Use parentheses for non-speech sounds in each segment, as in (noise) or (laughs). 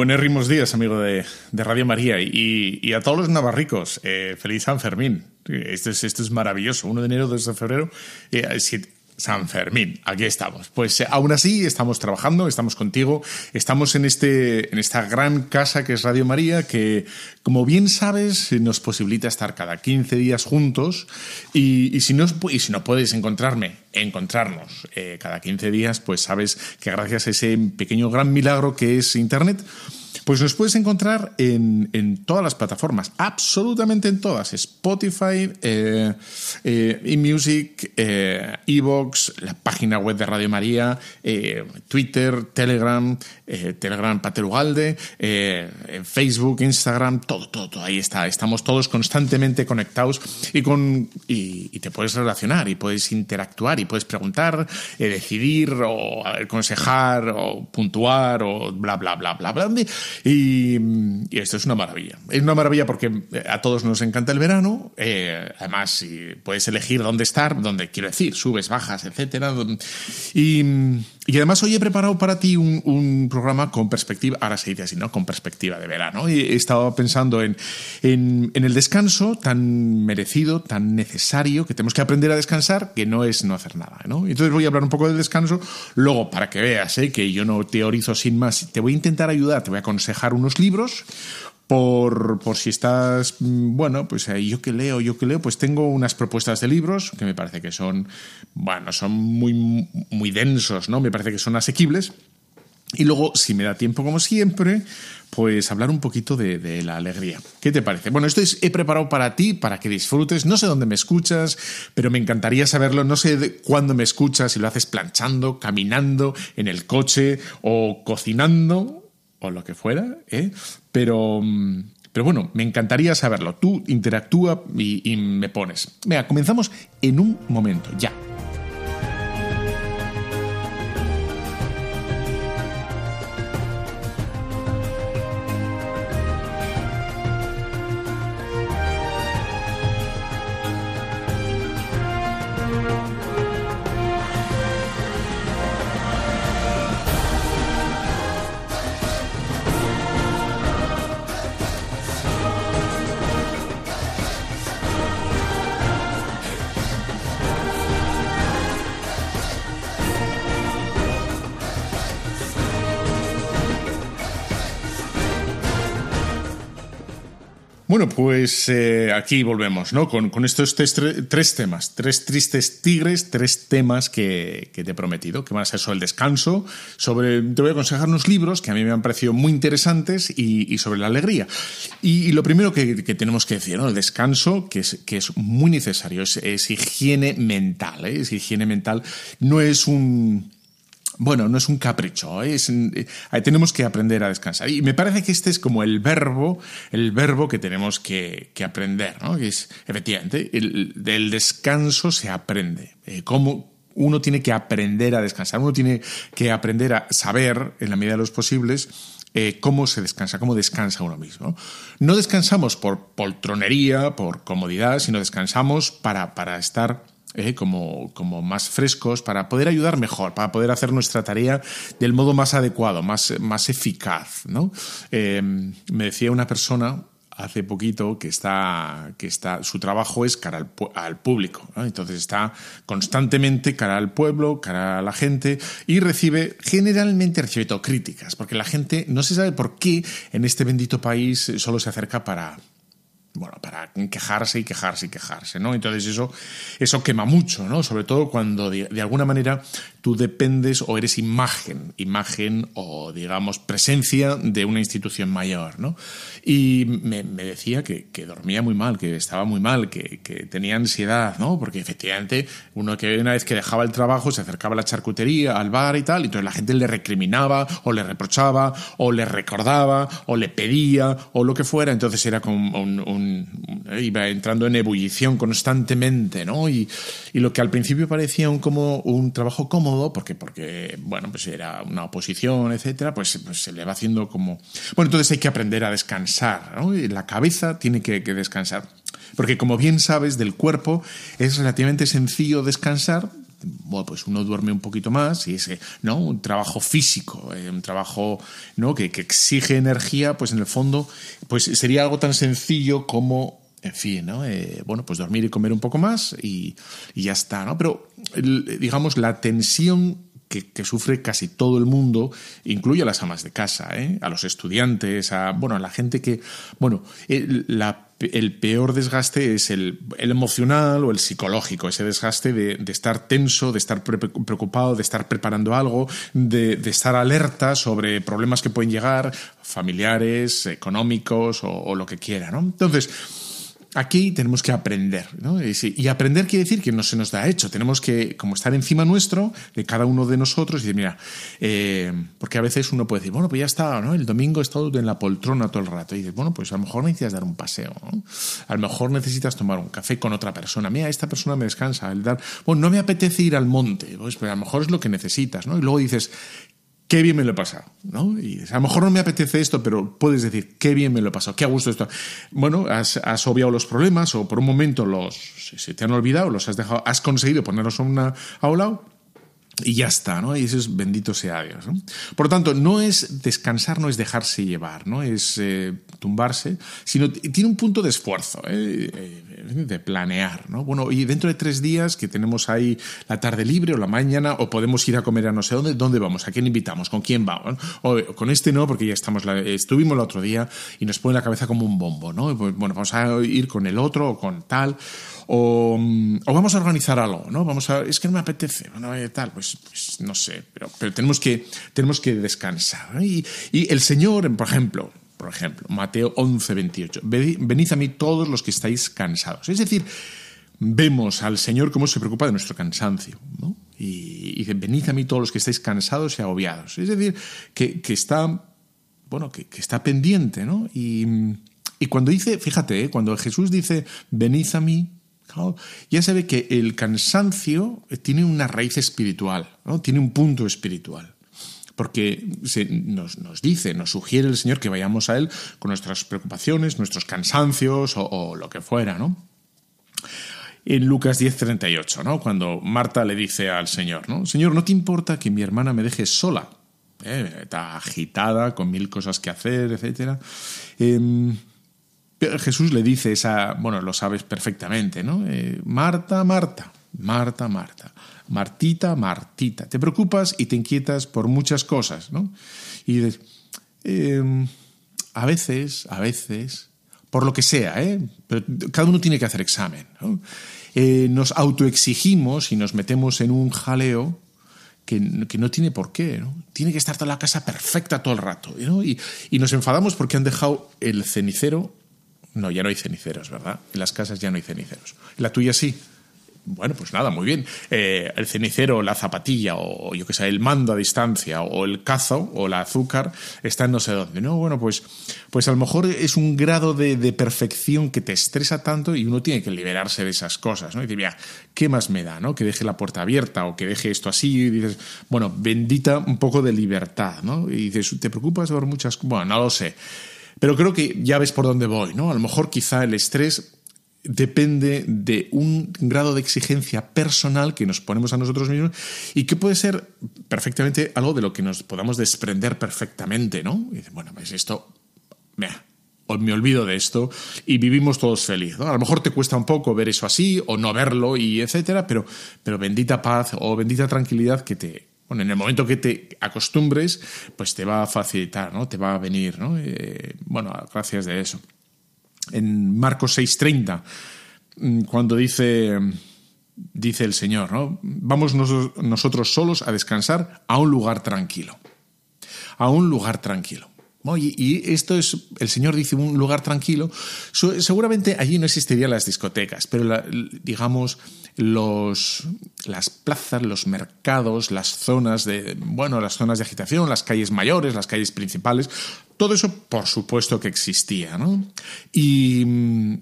Buenos días, amigo de, Radio María, y, a todos los navarricos, eh, feliz San Fermín. Esto es, esto es maravilloso. 1 de enero, 2 de febrero, eh, San Fermín, aquí estamos. Pues eh, aún así estamos trabajando, estamos contigo, estamos en, este, en esta gran casa que es Radio María, que como bien sabes nos posibilita estar cada 15 días juntos y, si, no, y si no puedes encontrarme, encontrarnos eh, cada 15 días, pues sabes que gracias a ese pequeño gran milagro que es Internet, pues nos puedes encontrar en, todas las plataformas, absolutamente en todas. Spotify, eh, eh, eMusic, eh, Evox, la página web de Radio María, eh, Twitter, Telegram, Telegram Paterugalde, Facebook, Instagram, todo, todo, todo, ahí está. Estamos todos constantemente conectados y, con, y, te puedes relacionar y puedes interactuar y puedes preguntar, decidir o aconsejar o puntuar o bla, bla, bla, bla, bla. Y, esto es una maravilla. Es una maravilla porque eh, a todos nos encanta el verano. Eh, además, si puedes elegir dónde estar, dónde quiero decir, subes, bajas, etcétera. Y, además hoy he preparado para ti un, programa con perspectiva, ahora se dice así, ¿no? Con perspectiva de verano. Y he estado pensando en, en, el descanso tan merecido, tan necesario, que tenemos que aprender a descansar, que no es no hacer nada, ¿no? Entonces voy a hablar un poco del descanso. Luego, para que veas ¿eh? que yo no teorizo sin más, te voy a intentar ayudar, te voy a aconsejar unos libros por, por, si estás, mm, bueno, pues ahí yo que leo, yo que leo, pues tengo unas propuestas de libros que me parece que son, bueno, son muy, muy densos, ¿no? Me parece que son asequibles. Y luego, si me da tiempo, como siempre, pues hablar un poquito de, la alegría. ¿Qué te parece? Bueno, esto es, he preparado para ti, para que disfrutes. No sé dónde me escuchas, pero me encantaría saberlo. No sé cuándo me escuchas, si lo haces planchando, caminando, en el coche o cocinando o lo que fuera, ¿eh? pero, mm, pero bueno, me encantaría saberlo. Tú interactúa y, y me pones. Venga, comenzamos en un momento, ya. Pues eh, aquí volvemos, ¿no? Con, estos tres, temas, tres tristes tigres, tres temas que, te he prometido, que van a ser sobre el descanso, sobre, te voy a aconsejar unos libros que a mí me han parecido muy interesantes y, sobre la alegría. Y, lo primero que, tenemos que decir, ¿no? El descanso, que es, que es muy necesario, es, higiene mental, ¿eh? Higiene mental, no es un bueno, no es un capricho, ¿eh? eh, tenemos que aprender a descansar. Y me parece que este es como el verbo, el verbo que tenemos que, aprender, ¿no? Que es, efectivamente, el, del descanso se aprende. Eh, uno tiene que aprender a descansar, uno tiene que aprender a saber, en la medida de los posibles, cómo se descansa, cómo descansa uno mismo. No descansamos por poltronería, por comodidad, sino descansamos para, para estar eh, como, como, más frescos, para poder ayudar mejor, para poder hacer nuestra tarea del modo más adecuado, más, más eficaz. ¿no? Eh, me decía una persona hace poquito que está, que está su trabajo es cara al, público, entonces está constantemente cara al pueblo, cara a la gente y recibe, generalmente recibe críticas, porque la gente no se sabe por qué en este bendito país solo se acerca para, bueno, para quejarse y quejarse y quejarse, ¿no? Entonces eso, eso quema mucho, ¿no? Sobre todo cuando de, alguna manera tú dependes o eres imagen, imagen o digamos presencia de una institución mayor, ¿no? Y me, decía que, dormía muy mal, que estaba muy mal, que, tenía ansiedad, ¿no? Porque efectivamente uno que una vez que dejaba el trabajo se acercaba a la charcutería, al bar y tal, y entonces la gente le recriminaba o le reprochaba o le recordaba o le pedía o lo que fuera, entonces era como un iba entrando en ebullición constantemente, ¿no? Y, lo que al principio parecía un, como un trabajo cómodo, porque, porque, bueno, pues era una oposición, etcétera, pues, pues, se le va haciendo como... Bueno, entonces hay que aprender a descansar, la cabeza tiene que, descansar. Porque como bien sabes, del cuerpo es relativamente sencillo descansar, bueno, pues uno duerme un poquito más y ese, ¿no? Un trabajo físico, eh, un trabajo, ¿no? Que, que, exige energía, pues en el fondo, pues sería algo tan sencillo como, en fin, ¿no? Eh, bueno, pues dormir y comer un poco más y, ya está, ¿no? Pero, digamos, la tensión que, sufre casi todo el mundo, incluye a las amas de casa, ¿eh? a los estudiantes, a, bueno, a la gente que, bueno, el, el peor desgaste es el, emocional o el psicológico, ese desgaste de, estar tenso, de estar preocupado, de estar preparando algo, de, estar alerta sobre problemas que pueden llegar, familiares, económicos o, o lo que quiera, ¿no? Entonces, aquí tenemos que aprender, ¿no? Y, aprender quiere decir que no se nos da hecho, tenemos que como estar encima nuestro, de cada uno de nosotros, y decir, mira, eh, porque a veces uno puede decir, bueno, pues ya está, ¿no? El domingo he estado en la poltrona todo el rato, y dices, bueno, pues a lo mejor necesitas dar un paseo, ¿no? A lo mejor necesitas tomar un café con otra persona, mira, esta persona me descansa, el dar, bueno, no me apetece ir al monte, pues, pues a lo mejor es lo que necesitas, ¿no? Y luego dices, qué bien me lo he pasado, ¿no? Y a lo mejor no me apetece esto, pero puedes decir, qué bien me lo he pasado, qué a gusto esto. Bueno, has, obviado los problemas o por un momento los se te han olvidado, los has dejado, has conseguido ponerlos una, a un lado y ya está, ¿no? Y eso es bendito sea Dios. ¿no? Por lo tanto, no es descansar, no es dejarse llevar, no es eh, tumbarse, sino tiene un punto de esfuerzo, ¿eh? Eh, de planear, ¿no? Bueno, y dentro de tres días que tenemos ahí la tarde libre o la mañana, o podemos ir a comer a no sé dónde, ¿dónde vamos? ¿A quién invitamos? ¿Con quién vamos? O con este no, porque ya estamos, estuvimos el otro día y nos pone la cabeza como un bombo, ¿no? Pues, bueno, vamos a ir con el otro o con tal. O, vamos a organizar algo, ¿no? Vamos a, es que no me apetece, bueno, tal, pues, pues, no sé, pero, pero tenemos, que, tenemos que descansar. Y, y el Señor, por ejemplo, por ejemplo, Mateo 11, 28, venid a mí todos los que estáis cansados. Es decir, vemos al Señor cómo se preocupa de nuestro cansancio, ¿no? Y, dice, venid a mí todos los que estáis cansados y agobiados. Es decir, que, que está, bueno, que, que, está pendiente, ¿no? Y, y cuando dice, fíjate, ¿eh? cuando Jesús dice, venid a mí, ya sabe que el cansancio tiene una raíz espiritual, ¿no? tiene un punto espiritual. Porque nos, dice, nos sugiere el Señor que vayamos a Él con nuestras preocupaciones, nuestros cansancios o, lo que fuera, ¿no? En Lucas 10:38, ¿no? Cuando Marta le dice al Señor, ¿no? Señor, ¿no te importa que mi hermana me deje sola? Eh, está agitada, con mil cosas que hacer, etc. Jesús le dice esa, bueno, lo sabes perfectamente, ¿no? Eh, Marta, Marta, Marta, Marta, Martita, Martita. Te preocupas y te inquietas por muchas cosas, ¿no? Y dices, em, a veces, a veces, por lo que sea, ¿eh? Pero cada uno tiene que hacer examen. ¿no? Eh, nos autoexigimos y nos metemos en un jaleo que, que, no tiene por qué. ¿no? Tiene que estar toda la casa perfecta todo el rato. ¿no? Y, y, nos enfadamos porque han dejado el cenicero. No, ya no hay ceniceros, ¿verdad? En las casas ya no hay ceniceros. En la tuya sí. Bueno, pues nada, muy bien. Eh, el cenicero, la zapatilla, o yo que sé, el mando a distancia, o el cazo, o la azúcar, está en no sé dónde. No, bueno, pues, pues a lo mejor es un grado de, de perfección que te estresa tanto y uno tiene que liberarse de esas cosas, ¿no? Y decir, mira, ¿qué más me da, no? Que deje la puerta abierta o que deje esto así. Y dices, bueno, bendita un poco de libertad, ¿no? Y dices, ¿te preocupas por muchas cosas? Bueno, no lo sé. Pero creo que ya ves por dónde voy, ¿no? A lo mejor quizá el estrés depende de un grado de exigencia personal que nos ponemos a nosotros mismos y que puede ser perfectamente algo de lo que nos podamos desprender perfectamente, ¿no? Y bueno, pues esto, mira, me olvido de esto y vivimos todos felices. ¿no? A lo mejor te cuesta un poco ver eso así o no verlo y etcétera, pero, pero bendita paz o bendita tranquilidad que te, bueno, en el momento que te acostumbres, pues te va a facilitar, ¿no? Te va a venir, ¿no? Eh, bueno, gracias de eso en Marcos 6:30, mm, cuando dice, dice el Señor, ¿no? vamos nosotros solos a descansar a un lugar tranquilo, a un lugar tranquilo. Y esto es, el Señor dice, un lugar tranquilo. Seguramente allí no existirían las discotecas, pero la, digamos, los, las plazas, los mercados, las zonas de, bueno, las zonas de agitación, las calles mayores, las calles principales, todo eso, por supuesto que existía, ¿no? Y,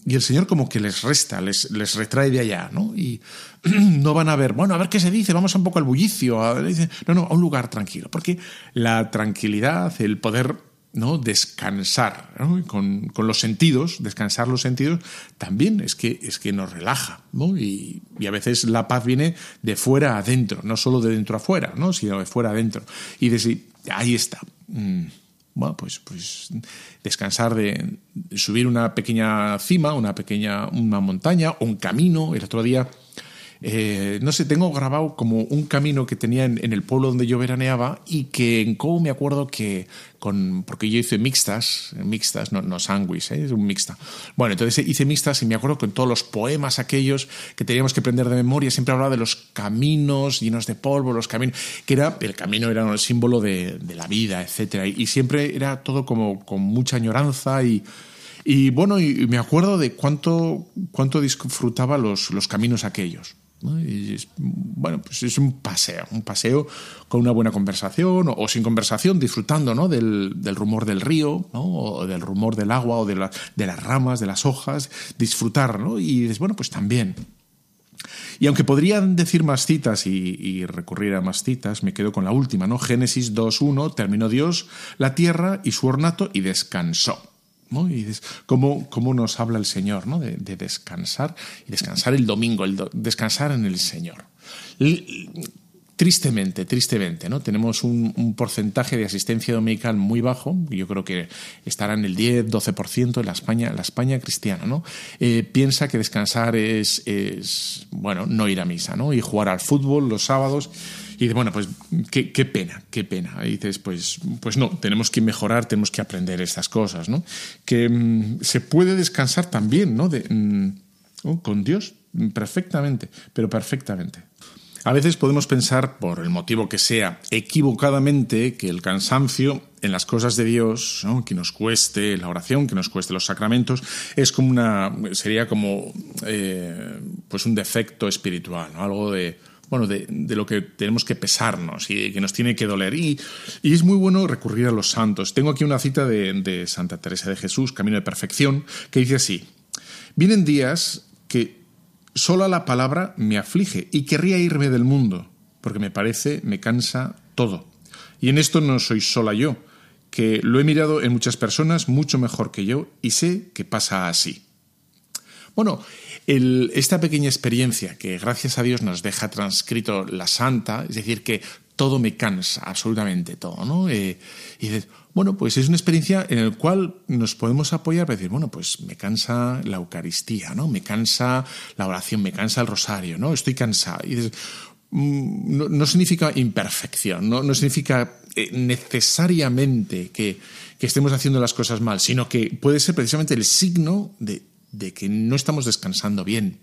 y el Señor como que les resta, les, les retrae de allá, ¿no? Y (clears throat) no van a ver, bueno, a ver qué se dice, vamos un poco al bullicio, a, no, no, a un lugar tranquilo, porque la tranquilidad, el poder ¿no? descansar. Con, con, los sentidos, descansar los sentidos, también es que, es que nos relaja. ¿no? Y, y, a veces la paz viene de fuera adentro, no solo de dentro a fuera, ¿no? sino de fuera adentro. Y decir, ahí está. Mm bueno, pues, pues descansar de subir una pequeña cima, una pequeña una montaña un camino. El otro día eh, no sé, tengo grabado como un camino que tenía en, el pueblo donde yo veraneaba y que en Cobo me acuerdo que con, porque yo hice mixtas, mixtas, no, no sándwich, ¿eh? es un mixta. Bueno, entonces hice mixtas y me acuerdo con todos los poemas aquellos que teníamos que aprender de memoria, siempre hablaba de los caminos llenos de polvo, los caminos, que era, el camino era el símbolo de, la vida, etcétera, y, y siempre era todo como con mucha añoranza y, y bueno, y me acuerdo de cuánto, cuánto disfrutaba los, los caminos aquellos. Y es, bueno, pues es un paseo, un paseo con una buena conversación o, sin conversación, disfrutando ¿no? del, del, rumor del río, o del rumor del agua o de, de las ramas, de las hojas, disfrutar, ¿no? Y dices, bueno, pues también. Y aunque podrían decir más citas y, y, recurrir a más citas, me quedo con la última, ¿no? Génesis 2.1, terminó Dios la tierra y su ornato y descansó. ¿No? ¿cómo, ¿cómo, nos habla el Señor ¿no? de, de, descansar y descansar el domingo, el do, descansar en el Señor? Tristemente, tristemente, ¿no? Tenemos un, porcentaje de asistencia dominical muy bajo, yo creo que estará en el 10, 12% en la España, la España cristiana, ¿no? Eh, piensa que descansar es, es, bueno, no ir a misa, ¿no? Y jugar al fútbol los sábados. Y dices, bueno, pues qué, pena, qué pena. Y dices, pues, pues no, tenemos que mejorar, tenemos que aprender estas cosas, ¿no? Que mmm, se puede descansar también, ¿no? Mmm, oh, con Dios, perfectamente, pero perfectamente. A veces podemos pensar, por el motivo que sea, equivocadamente, que el cansancio en las cosas de Dios, que nos cueste la oración, que nos cueste los sacramentos, es como una, sería como eh, pues un defecto espiritual, ¿no? algo de, bueno, de, lo que tenemos que pesarnos y que nos tiene que doler. Y, y, es muy bueno recurrir a los santos. Tengo aquí una cita de, de Santa Teresa de Jesús, Camino de Perfección, que dice así, vienen días que sola la palabra me aflige y querría irme del mundo, porque me parece, me cansa todo. Y en esto no soy sola yo, que lo he mirado en muchas personas mucho mejor que yo y sé que pasa así. Bueno, esta pequeña experiencia que gracias a Dios nos deja transcrito la santa, es decir, que todo me cansa, absolutamente todo, ¿no? Eh, y dices, bueno, pues es una experiencia en la cual nos podemos apoyar para decir, bueno, pues me cansa la Eucaristía, ¿no? Me cansa la oración, me cansa el rosario, ¿no? Estoy cansado. Y dices, mm, no, significa imperfección, no, significa eh, necesariamente que, estemos haciendo las cosas mal, sino que puede ser precisamente el signo de, de que no estamos descansando bien.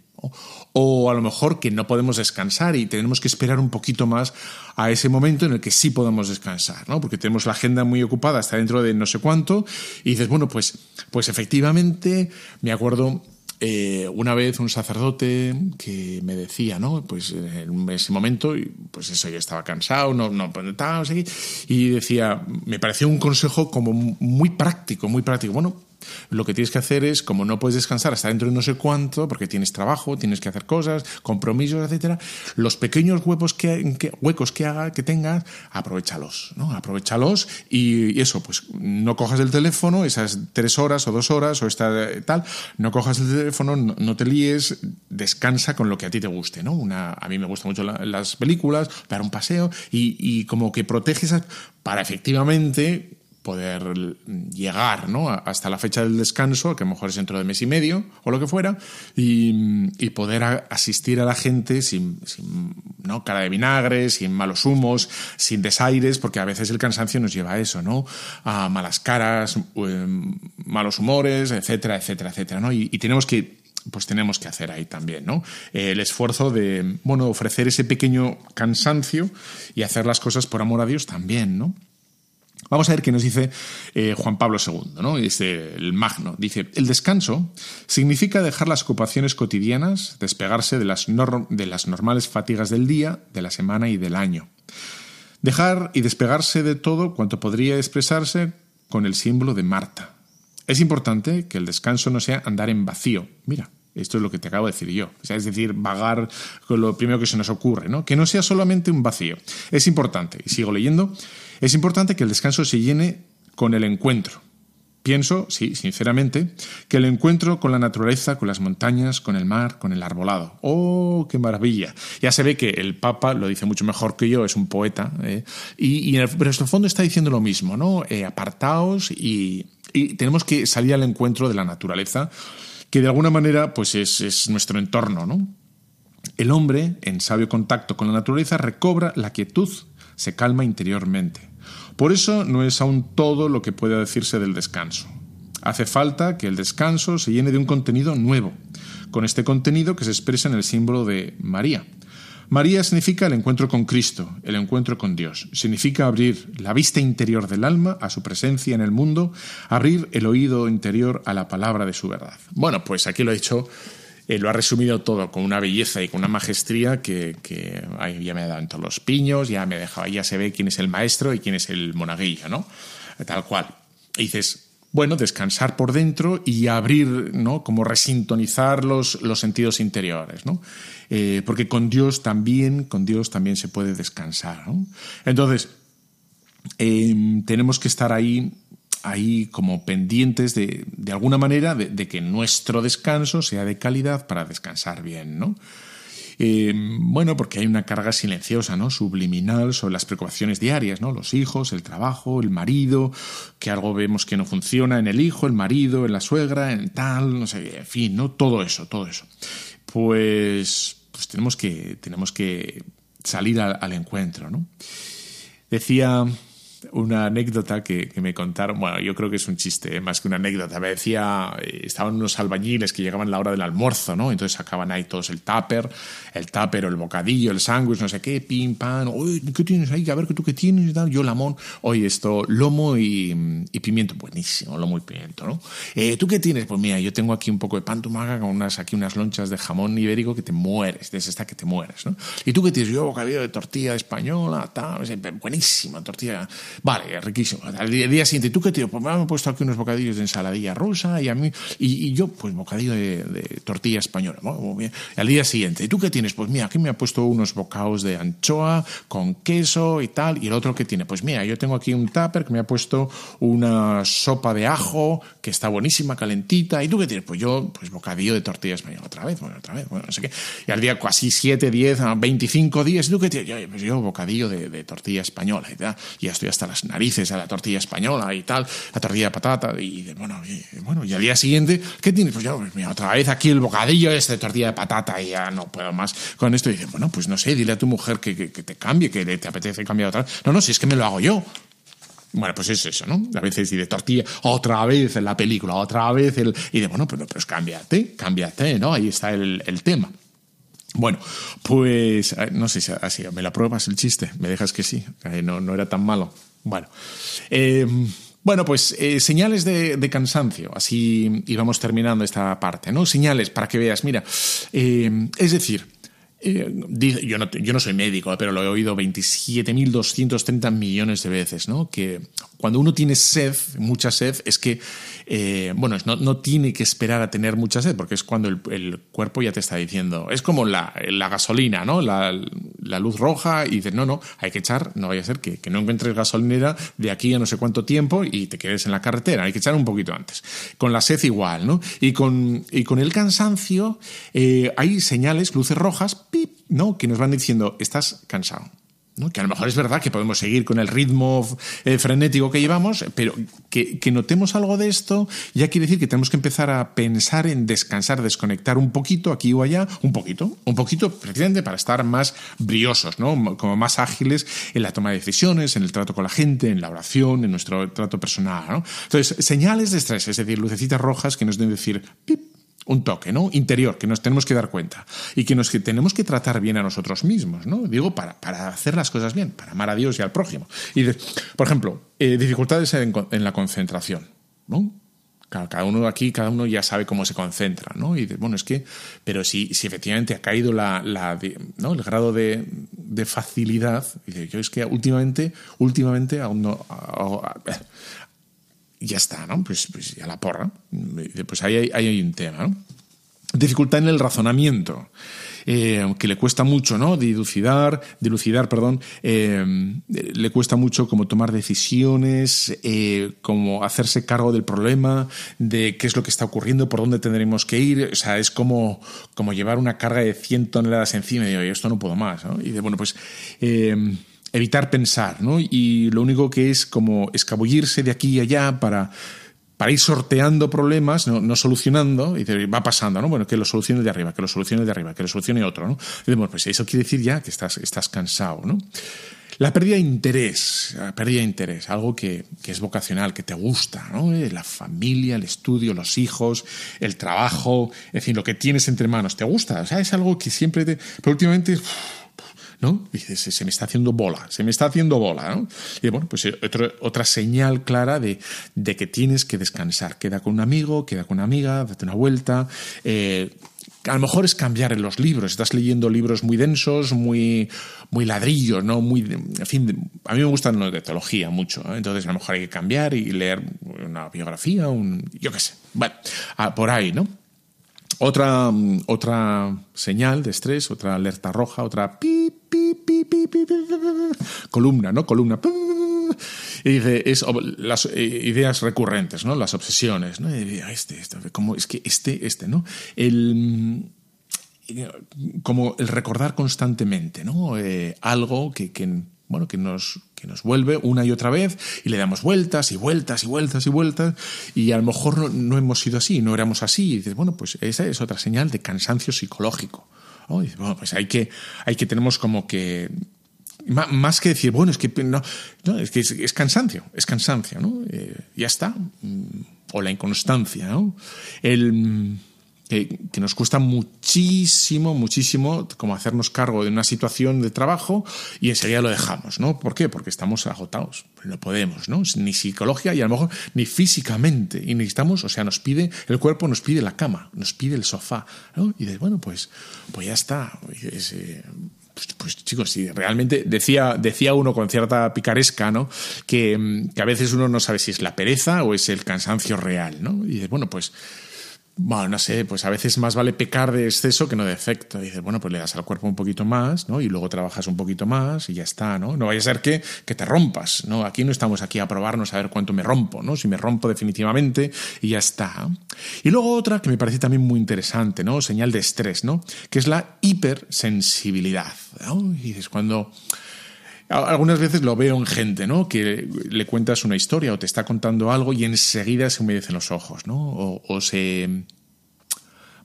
O a lo mejor que no podemos descansar y tenemos que esperar un poquito más a ese momento en el que sí podemos descansar, ¿no? Porque tenemos la agenda muy ocupada hasta dentro de no sé cuánto y dices, bueno, pues, pues efectivamente me acuerdo eh, una vez un sacerdote que me decía, ¿no? Pues en ese momento, pues eso, yo estaba cansado, no, no, pues, y decía, me pareció un consejo como muy práctico, muy práctico. Bueno, lo que tienes que hacer es, como no puedes descansar hasta dentro de no sé cuánto, porque tienes trabajo, tienes que hacer cosas, compromisos, etcétera, los pequeños huecos que, huecos que, haga, que tengas, aprovechalos, ¿no? Aprovechalos y, eso, pues no cojas el teléfono esas tres horas o dos horas o esta tal, no cojas el teléfono, no, te líes, descansa con lo que a ti te guste, ¿no? Una, a mí me gustan mucho las películas, dar un paseo y, y como que proteges para efectivamente poder llegar ¿no? hasta la fecha del descanso, que a lo mejor es dentro de mes y medio o lo que fuera, y, poder asistir a la gente sin, ¿no? cara de vinagre, sin malos humos, sin desaires, porque a veces el cansancio nos lleva a eso, ¿no? a malas caras, em, malos humores, etcétera, etcétera, etcétera. ¿no? Y, y tenemos que pues tenemos que hacer ahí también, ¿no? El esfuerzo de, bueno, ofrecer ese pequeño cansancio y hacer las cosas por amor a Dios también, ¿no? Vamos a ver qué nos dice eh, Juan Pablo II, ¿no? Dice el Magno. Dice, el descanso significa dejar las ocupaciones cotidianas, despegarse de las, de las normales fatigas del día, de la semana y del año. Dejar y despegarse de todo cuanto podría expresarse con el símbolo de Marta. Es importante que el descanso no sea andar en vacío. Mira, esto es lo que te acabo de decir yo. es decir, vagar con lo primero que se nos ocurre, ¿no? Que no sea solamente un vacío. Es importante, y sigo leyendo, es importante que el descanso se llene con el encuentro. Pienso, sí, sinceramente, que el encuentro con la naturaleza, con las montañas, con el mar, con el arbolado. ¡Oh, qué maravilla! Ya se ve que el Papa lo dice mucho mejor que yo, es un poeta, ¿eh? y, en el, pero en el fondo está diciendo lo mismo, ¿no? Eh, apartaos y, tenemos que salir al encuentro de la naturaleza, que de alguna manera pues es, es nuestro entorno, ¿no? El hombre, en sabio contacto con la naturaleza, recobra la quietud se calma interiormente. Por eso no es aún todo lo que puede decirse del descanso. Hace falta que el descanso se llene de un contenido nuevo, con este contenido que se expresa en el símbolo de María. María significa el encuentro con Cristo, el encuentro con Dios. Significa abrir la vista interior del alma a su presencia en el mundo, abrir el oído interior a la palabra de su verdad. Bueno, pues aquí lo he hecho eh, lo ha resumido todo con una belleza y con una majestría que, ya me ha dado todos los piños, ya me dejaba, ya se ve quién es el maestro y quién es el monaguillo, ¿no? Tal cual. Y dices, bueno, descansar por dentro y abrir, ¿no? Como resintonizar los, los sentidos interiores, ¿no? Eh, porque con Dios también, con Dios también se puede descansar. Entonces, em, tenemos que estar ahí ahí como pendientes de, de alguna manera de, que nuestro descanso sea de calidad para descansar bien, ¿no? Eh, bueno, porque hay una carga silenciosa, ¿no? Subliminal sobre las preocupaciones diarias, ¿no? Los hijos, el trabajo, el marido, que algo vemos que no funciona en el hijo, el marido, en la suegra, en tal, no sé, en fin, ¿no? Todo eso, todo eso. Pues, pues tenemos que, tenemos que salir al, al encuentro, ¿no? Decía una anécdota que, me contaron, bueno, yo creo que es un chiste, ¿eh? más que una anécdota. Me decía, eh, estaban unos albañiles que llegaban la hora del almuerzo, ¿no? Entonces sacaban ahí todos el tupper, el tupper, el bocadillo, el sándwich, no sé qué, pim, pam, ¿qué tienes ahí? A ver, ¿tú qué tienes? Yo lamón, oye, esto, lomo y, pimiento, buenísimo, lomo y pimiento, ¿no? Eh, ¿Tú qué tienes? Pues mira, yo tengo aquí un poco de pan tumaga con unas, aquí unas lonchas de jamón ibérico que te mueres, de esta que te mueres, ¿no? ¿Y tú qué tienes? Yo bocadillo de tortilla española, tal, buenísima tortilla Vale, riquísimo. Al día, siguiente, ¿tú qué tío? Pues me han puesto aquí unos bocadillos de ensaladilla rusa y a mí, y, yo, pues bocadillo de, tortilla española. Muy. Al día siguiente, ¿y tú qué tienes? Pues mira, aquí me ha puesto unos bocados de anchoa con queso y tal. Y el otro que tiene, pues mira, yo tengo aquí un tupper que me ha puesto una sopa de ajo que está buenísima, calentita. ¿Y tú qué tienes? Pues yo, pues bocadillo de tortilla española. Otra vez, bueno, otra vez, bueno, no sé qué. Y al día casi 7, 10, 25 días, ¿y tú qué tienes? Yo, pues yo bocadillo de, tortilla española y ya estoy hasta hasta las narices a la tortilla española y tal, la tortilla de patata, y bueno, y, bueno, y al día siguiente, ¿qué tienes? Pues ya, mira, otra vez aquí el bocadillo este de tortilla de patata y ya no puedo más con esto. Y dice, bueno, pues no sé, dile a tu mujer que, que, te cambie, que te apetece cambiar otra vez. No, no, si es que me lo hago yo. Bueno, pues es eso, ¿no? A veces dice tortilla, otra vez en la película, otra vez el... Y de, bueno, pero, pues cámbiate, cámbiate, ¿no? Ahí está el, tema. Bueno, pues eh, no sé si así, ¿me la pruebas el chiste? ¿Me dejas que sí? No, no era tan malo. Bueno, eh, bueno pues eh, señales de, de, cansancio, así íbamos terminando esta parte, ¿no? Señales para que veas, mira, eh, es decir, yo, no, yo no soy médico, pero lo he oído 27.230 millones de veces, ¿no? Que cuando uno tiene sed, mucha sed, es que, eh, bueno, no, no, tiene que esperar a tener mucha sed, porque es cuando el, cuerpo ya te está diciendo, es como la, gasolina, ¿no? La, la, luz roja y dices, no, no, hay que echar, no vaya a ser que, que, no encuentres gasolinera de aquí a no sé cuánto tiempo y te quedes en la carretera, hay que echar un poquito antes. Con la sed igual, ¿no? Y con, y con el cansancio eh, hay señales, luces rojas, pip, ¿no? Que nos van diciendo, estás cansado. ¿No? Que a lo mejor es verdad que podemos seguir con el ritmo eh, frenético que llevamos, pero que, notemos algo de esto ya quiere decir que tenemos que empezar a pensar en descansar, desconectar un poquito aquí o allá, un poquito, un poquito precisamente para estar más briosos, ¿no? como más ágiles en la toma de decisiones, en el trato con la gente, en la oración, en nuestro trato personal. ¿no? Entonces, señales de estrés, es decir, lucecitas rojas que nos deben decir, pip, un toque, ¿no? Interior, que nos tenemos que dar cuenta y que nos que tenemos que tratar bien a nosotros mismos, ¿no? Digo, para, para hacer las cosas bien, para amar a Dios y al prójimo. Y, por ejemplo, eh, dificultades en, la concentración, ¿no? Cada uno aquí, cada uno ya sabe cómo se concentra, ¿no? Y de, bueno, es que, pero si, si efectivamente ha caído la, la ¿no? el grado de, de facilidad, y de, yo es que últimamente, últimamente aún no, ya está, ¿no? Pues, pues ya la porra. Pues ahí hay, ahí hay un tema, ¿no? Dificultad en el razonamiento. Eh, que le cuesta mucho, ¿no? Dilucidar, dilucidar, perdón, eh, le cuesta mucho como tomar decisiones, eh, como hacerse cargo del problema, de qué es lo que está ocurriendo, por dónde tendremos que ir. O sea, es como, como llevar una carga de 100 toneladas encima y digo, esto no puedo más, ¿no? Y de, bueno, pues evitar pensar, ¿no? Y lo único que es como escabullirse de aquí y allá para, para ir sorteando problemas, no, no solucionando, y va pasando, ¿no? Bueno, que lo solucione de arriba, que lo solucione de arriba, que lo solucione otro, ¿no? Y bueno, pues eso quiere decir ya que estás, estás cansado, ¿no? La pérdida de interés, la pérdida de interés, algo que, que es vocacional, que te gusta, ¿no? Eh, la familia, el estudio, los hijos, el trabajo, en fin, lo que tienes entre manos, ¿te gusta? O sea, es algo que siempre te... Pero últimamente... ¿no? Dices, se me está haciendo bola, se me está haciendo bola, ¿no? Y bueno, pues eh, otro, otra señal clara de, de, que tienes que descansar. Queda con un amigo, queda con una amiga, date una vuelta. Eh, a lo mejor es cambiar en los libros. Estás leyendo libros muy densos, muy, muy ladrillos, ¿no? Muy, en fin, a mí me gustan los de teología mucho. ¿eh? Entonces, a lo mejor hay que cambiar y leer una biografía, un, yo qué sé. Bueno, por ahí, ¿no? Otra, otra señal de estrés, otra alerta roja, otra pi, columna, ¿no? Columna. Y dice, es las ideas recurrentes, ¿no? Las obsesiones, ¿no? Y este, este, como es que este, este, ¿no? El como el recordar constantemente, ¿no? Eh, algo que, que, bueno, que nos, que nos vuelve una y otra vez y le damos vueltas y vueltas y vueltas y vueltas y a lo mejor no, no hemos sido así, no éramos así. Y dices, bueno, pues esa es otra señal de cansancio psicológico. Bueno, pues hay que, hay que tenemos como que más que decir, bueno, es que no, no es que es, cansancio, es cansancio, ¿no? Eh, ya está. O la inconstancia, ¿no? El que, nos cuesta muchísimo, muchísimo como hacernos cargo de una situación de trabajo y enseguida lo dejamos, ¿no? ¿Por qué? Porque estamos agotados, no podemos, ¿no? Ni psicología y a lo mejor ni físicamente y necesitamos, o sea, nos pide, el cuerpo nos pide la cama, nos pide el sofá. Y de, bueno, pues, pues ya está. Es, eh, pues, pues, chicos, sí, realmente decía, decía uno con cierta picaresca, ¿no? Que, que a veces uno no sabe si es la pereza o es el cansancio real, ¿no? Y de, bueno, pues bueno, no sé, pues a veces más vale pecar de exceso que no de efecto. dices, bueno, pues le das al cuerpo un poquito más, ¿no? Y luego trabajas un poquito más y ya está, ¿no? No vaya a ser que, que te rompas, ¿no? Aquí no estamos aquí a probarnos a ver cuánto me rompo, ¿no? Si me rompo definitivamente y ya está. Y luego otra que me parece también muy interesante, ¿no? Señal de estrés, ¿no? Que es la hipersensibilidad, ¿no? Y dices, cuando algunas veces lo veo en gente, ¿no? Que le cuentas una historia o te está contando algo y enseguida se humedecen los ojos, ¿no? O, se.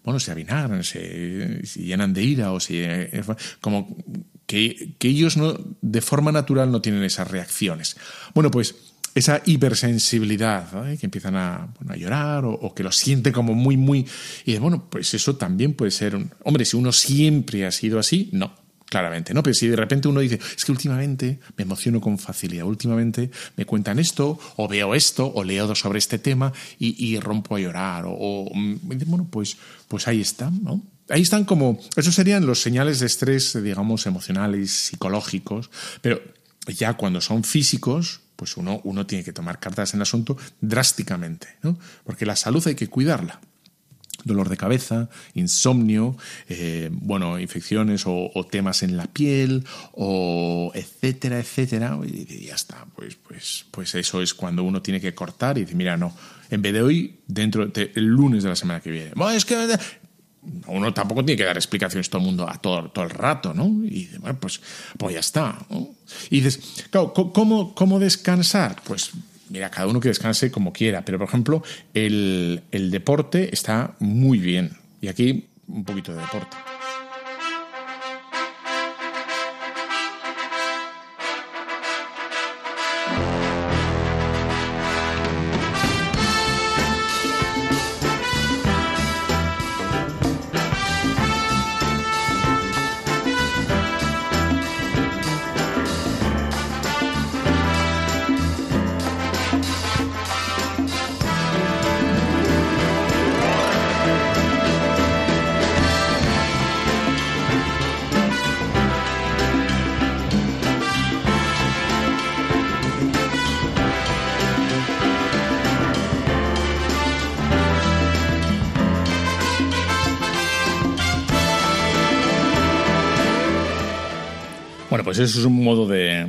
Bueno, se avinagran, se, llenan de ira o se. Como que, ellos no, de forma natural no tienen esas reacciones. Bueno, pues esa hipersensibilidad, que empiezan a, a llorar o, que lo sienten como muy, muy... Y bueno, pues eso también puede ser... Un, hombre, si uno siempre ha sido así, no, claramente, ¿no? Pero si de repente uno dice, es que últimamente me emociono con facilidad, últimamente me cuentan esto, o veo esto, o leo sobre este tema y, rompo a llorar, o, mm, bueno, pues, pues ahí está, ¿no? Ahí están como, esos serían los señales de estrés, digamos, emocionales, psicológicos, pero ya cuando son físicos, pues uno, uno tiene que tomar cartas en el asunto drásticamente, ¿no? Porque la salud hay que cuidarla dolor de cabeza, insomnio, eh, bueno, infecciones o, temas en la piel, o etcétera, etcétera, y, ya está. Pues, pues, pues eso es cuando uno tiene que cortar y decir, mira, no, en vez de hoy, dentro del el lunes de la semana que viene. Bueno, es que uno tampoco tiene que dar explicaciones todo el mundo a todo, todo el rato, ¿no? Y bueno, pues, pues ya está. Y dices, claro, ¿cómo, ¿cómo descansar? Pues mira, cada uno que descanse como quiera, pero por ejemplo, el, el deporte está muy bien. Y aquí un poquito de deporte. Pues eso es un modo de,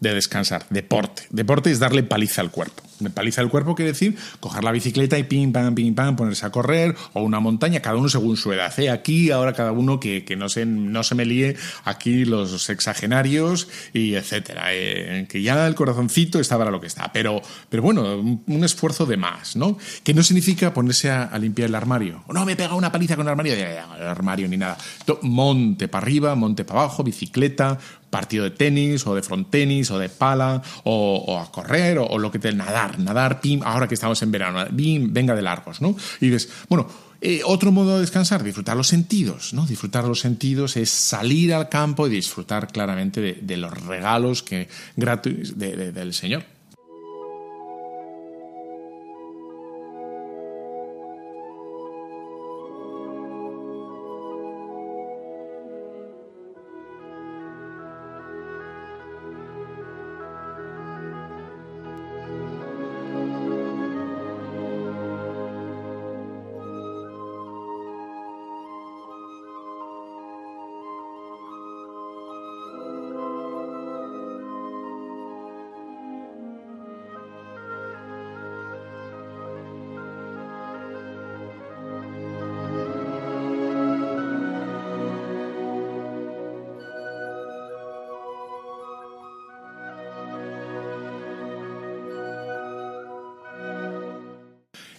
de descansar. Deporte. Deporte es darle paliza al cuerpo. Paliza al cuerpo quiere decir coger la bicicleta y pim, pam, pim, pam, ponerse a correr o una montaña, cada uno según su edad. ¿eh? Aquí, ahora cada uno que, que, no, se, no se me líe aquí los exagenarios y etcétera. Eh, que ya el corazoncito está para lo que está. Pero, pero bueno, un esfuerzo de más, ¿no? Que no significa ponerse a, limpiar el armario. No, me he pegado una paliza con el armario, el armario ni nada. Monte para arriba, monte para abajo, bicicleta, partido de tenis o de frontenis o de pala o, a correr o, lo que te nadar, pim, ahora que estamos en verano, pim, venga de largos, ¿no? Y dices, bueno, eh, otro modo de descansar, disfrutar los sentidos, ¿no? Disfrutar los sentidos es salir al campo y disfrutar claramente de, los regalos que, gratuitos del Señor.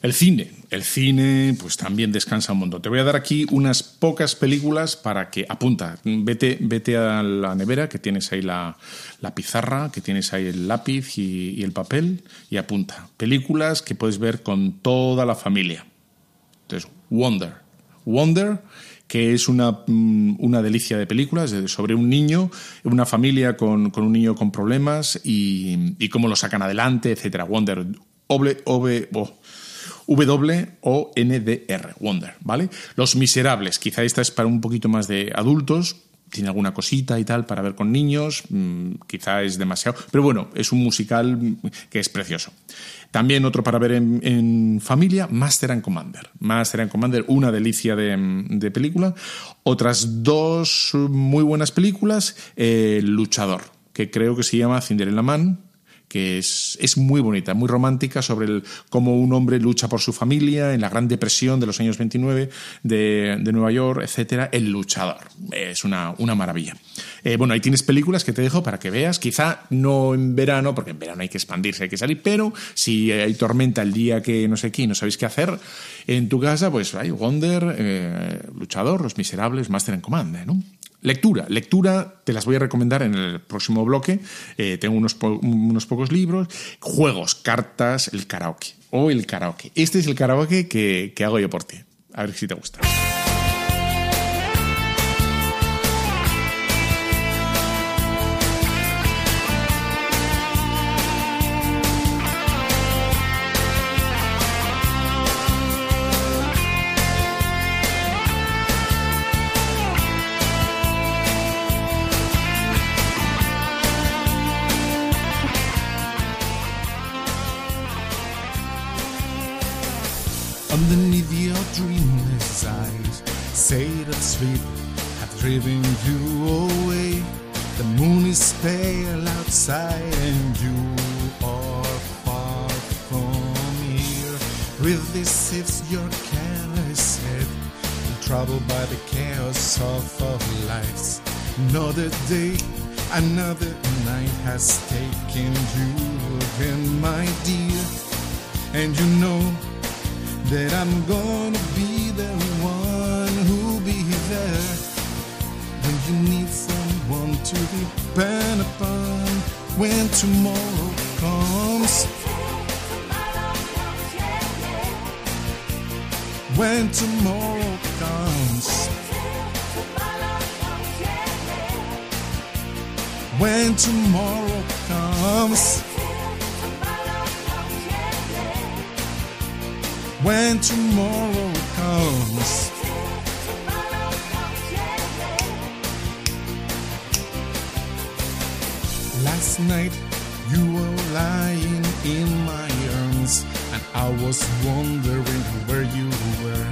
El cine. El cine, pues también descansa un montón. Te voy a dar aquí unas pocas películas para que. Apunta, vete, vete a la nevera, que tienes ahí la, pizarra, que tienes ahí el lápiz y, el papel, y apunta. Películas que puedes ver con toda la familia. Entonces, Wonder. Wonder que es una, mm, una, delicia de películas sobre un niño, una familia con, un niño con problemas y, cómo lo sacan adelante, etcétera. Wonder, oble, obe, oh, W-O-N-D-R, Wonder, ¿vale? Los Miserables, quizá esta es para un poquito más de adultos, tiene alguna cosita y tal para ver con niños, mm, quizá es demasiado, pero bueno, es un musical que es precioso. También otro para ver en, familia, Master and Commander. Master and Commander, una delicia de, película. Otras dos muy buenas películas, El Luchador, que creo que se llama Cinderella Man, que es, es muy bonita, muy romántica, sobre el, cómo un hombre lucha por su familia en la Gran Depresión de los años 29 de, de Nueva York, etcétera. El luchador. Es una, una maravilla. Eh, bueno, ahí tienes películas que te dejo para que veas. Quizá no en verano, porque en verano hay que expandirse, hay que salir, pero si hay tormenta el día que no sé qué no sabéis qué hacer en tu casa, pues hay Wonder, eh, Luchador, Los Miserables, Master en Command, ¿no? Lectura, lectura, te las voy a recomendar en el próximo bloque. Eh, tengo unos, unos pocos libros. Juegos, cartas, el karaoke. O el karaoke. Este es el karaoke que, que hago yo por ti. A ver si te gusta. Last night you were lying in my arms, and I was wondering where you were.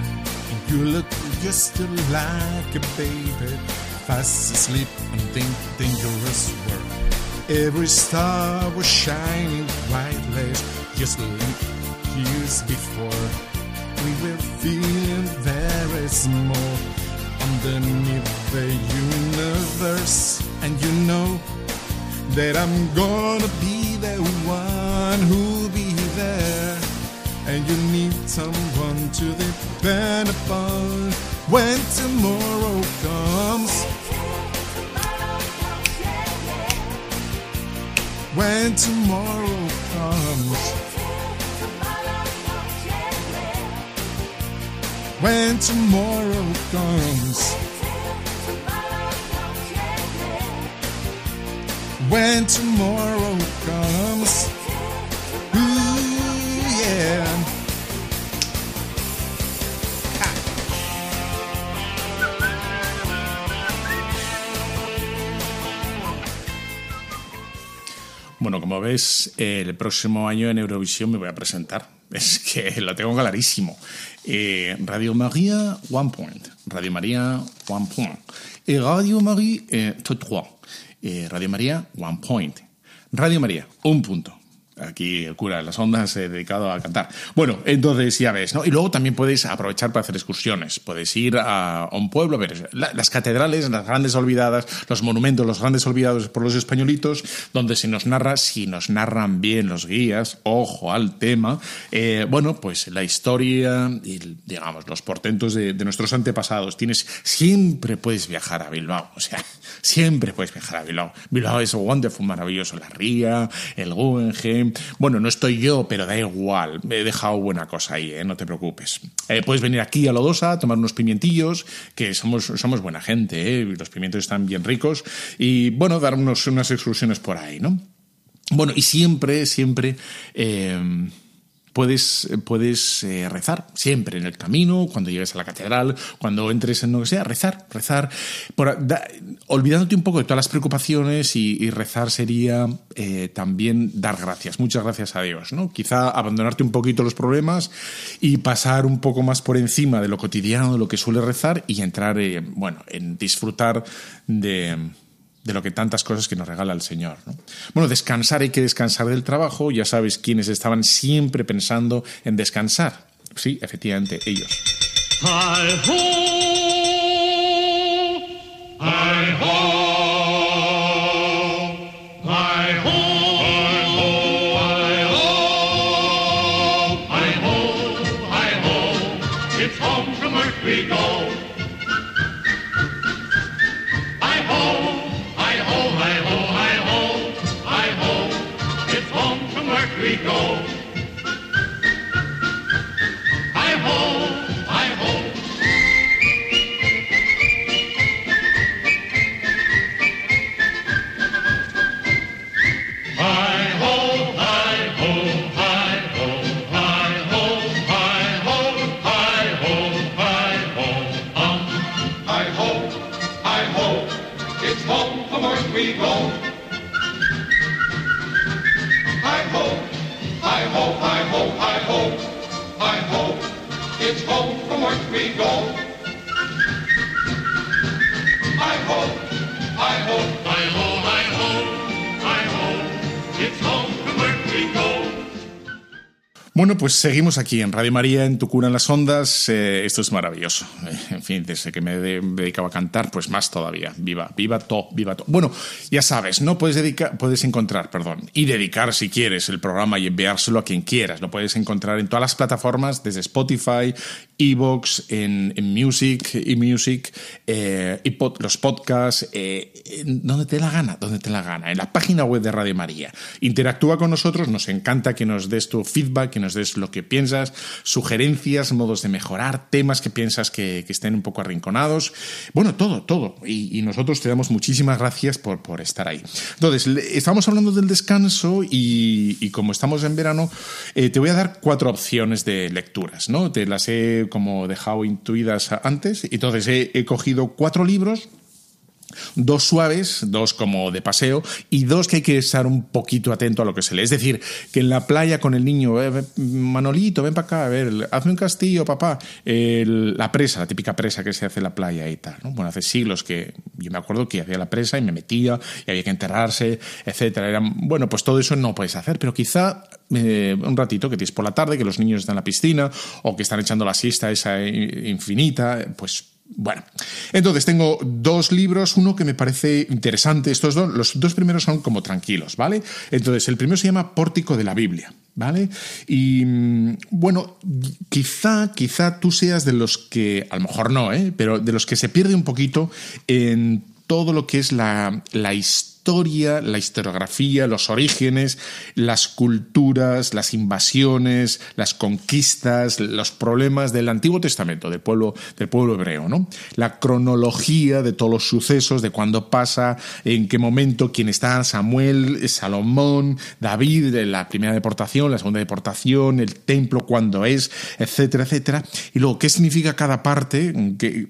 And you looked just like a baby, fast asleep and think dangerous work. Every star was shining brightly, just like years before. We were feeling very small underneath the universe. And you know that I'm gonna be the one who'll be there. And you need someone to depend upon when tomorrow comes. When tomorrow comes. when tomorrow comes. When tomorrow comes. Bueno, como ves, el próximo año en Eurovisión me voy a presentar. (laughs) Es que lo tengo clarísimo. Eh, Radio María, One Point. Radio María, One Point. Radio María, eh, trois. Eh, Radio María, One Point. Radio María, un punto. Aquí el cura de las ondas he dedicado a cantar. Bueno, entonces ya ves, ¿no? Y luego también puedes aprovechar para hacer excursiones. Puedes ir a, un pueblo, a ver las catedrales, las grandes olvidadas, los monumentos, los grandes olvidados por los españolitos, donde se nos narra, si nos narran bien los guías, ojo al tema, eh, bueno, pues la historia y, digamos, los portentos de, nuestros antepasados. Tienes, siempre puedes viajar a Bilbao, o sea, siempre puedes viajar a Bilbao. Bilbao es wonderful, maravilloso. La Ría, el Guggenheim, bueno, no estoy yo, pero da igual. He dejado buena cosa ahí, ¿eh? no te preocupes. Eh, puedes venir aquí a Lodosa a tomar unos pimientillos, que somos, somos buena gente, ¿eh? los pimientos están bien ricos. Y bueno, dar unos, unas excursiones por ahí, ¿no? Bueno, y siempre, siempre puedes, puedes eh, rezar siempre en el camino, cuando llegues a la catedral, cuando entres en lo que sea, rezar, rezar, olvidándote un poco de todas las preocupaciones y, rezar sería eh, también dar gracias, muchas gracias a Dios, ¿no? Quizá abandonarte un poquito los problemas y pasar un poco más por encima de lo cotidiano, de lo que suele rezar y entrar, eh, bueno, en disfrutar de de lo que tantas cosas que nos regala el Señor. ¿no? Bueno, descansar hay que descansar del trabajo, ya sabes quiénes estaban siempre pensando en descansar. Sí, efectivamente, ellos. It's go. Pues seguimos aquí en Radio María, en Tu Cura en las Ondas. Eh, esto es maravilloso. Fin, desde que me de- me dedicaba a cantar, pues más todavía. Viva, viva todo, viva todo. Bueno, ya sabes, no puedes dedicar, puedes encontrar, perdón, y dedicar si quieres el programa y enviárselo a quien quieras. Lo puedes encontrar en todas las plataformas, desde Spotify, Evox, en, Music, y Music, eh, y pod- los podcasts, eh, donde te la gana, donde te la gana, en la página web de Radio María. Interactúa con nosotros, nos encanta que nos des tu feedback, que nos des lo que piensas, sugerencias, modos de mejorar, temas que piensas que estén un poco arrinconados. Bueno, todo, todo. Y, nosotros te damos muchísimas gracias por, por estar ahí. Entonces, estamos hablando del descanso y, como estamos en verano, eh, te voy a dar cuatro opciones de lecturas, ¿no? Te las he como dejado intuidas antes. Entonces, he cogido cuatro libros dos suaves, dos como de paseo y dos que hay que estar un poquito atento a lo que se lee. Es decir, que en la playa con el niño, "Eh, Manolito, ven para acá, a ver, hazme un castillo, papá. La presa, la típica presa que se hace en la playa y tal. ¿no? Bueno, hace siglos que yo me acuerdo que hacía la presa y me metía y había que enterrarse, etcétera. Era, bueno, pues todo eso no puedes hacer, pero quizá eh, un ratito que tienes por la tarde, que los niños están en la piscina o que están echando la siesta esa i- infinita, pues bueno, entonces tengo dos libros, uno que me parece interesante, estos dos, los dos primeros son como tranquilos, ¿vale? Entonces, el primero se llama Pórtico de la Biblia, ¿vale? Y mm, bueno, quizá, quizá tú seas de los que, a lo mejor no, ¿eh? Pero de los que se pierde un poquito en todo lo que es la, la historia, la historiografía, los orígenes, las culturas, las invasiones, las conquistas, los problemas del Antiguo Testamento, del pueblo, del pueblo hebreo, ¿no? La cronología de todos los sucesos, de cuándo pasa, en qué momento, quién está, Samuel, Salomón, David, la primera deportación, la segunda deportación, el templo, cuándo es, etcétera, etcétera. Y luego, ¿qué significa cada parte,